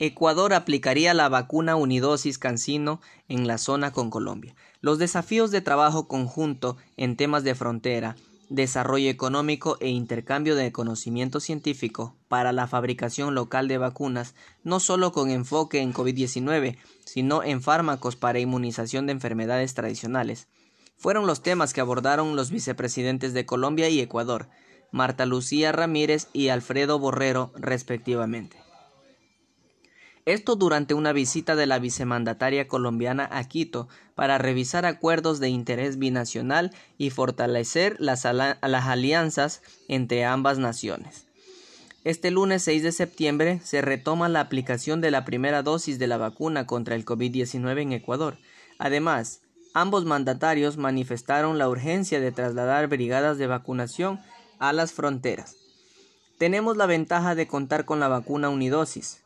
Ecuador aplicaría la vacuna unidosis cancino en la zona con Colombia. Los desafíos de trabajo conjunto en temas de frontera, desarrollo económico e intercambio de conocimiento científico para la fabricación local de vacunas, no solo con enfoque en COVID-19, sino en fármacos para inmunización de enfermedades tradicionales. Fueron los temas que abordaron los vicepresidentes de Colombia y Ecuador, Marta Lucía Ramírez y Alfredo Borrero, respectivamente. Esto durante una visita de la vicemandataria colombiana a Quito para revisar acuerdos de interés binacional y fortalecer las, alianzas entre ambas naciones. Este lunes 6 de septiembre se retoma la aplicación de la primera dosis de la vacuna contra el COVID-19 en Ecuador. Además, ambos mandatarios manifestaron la urgencia de trasladar brigadas de vacunación a las fronteras. Tenemos la ventaja de contar con la vacuna unidosis,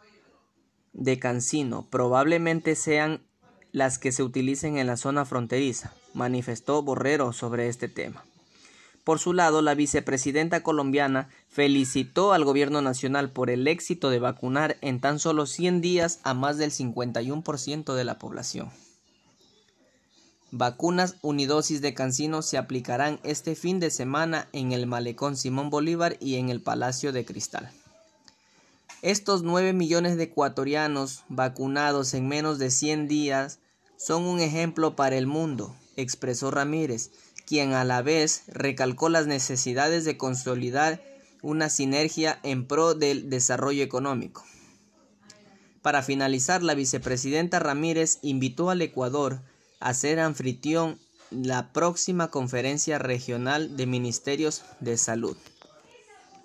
de Cancino probablemente sean las que se utilicen en la zona fronteriza, manifestó Borrero sobre este tema. Por su lado, la vicepresidenta colombiana felicitó al gobierno nacional por el éxito de vacunar en tan solo 100 días a más del 51% de la población. Vacunas unidosis de Cancino se aplicarán este fin de semana en el Malecón Simón Bolívar y en el Palacio de Cristal. Estos 9 millones de ecuatorianos vacunados en menos de 100 días son un ejemplo para el mundo, expresó Ramírez, quien a la vez recalcó las necesidades de consolidar una sinergia en pro del desarrollo económico. Para finalizar, la vicepresidenta Ramírez invitó al Ecuador a ser anfitrión la próxima conferencia regional de ministerios de salud.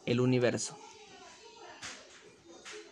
El universo.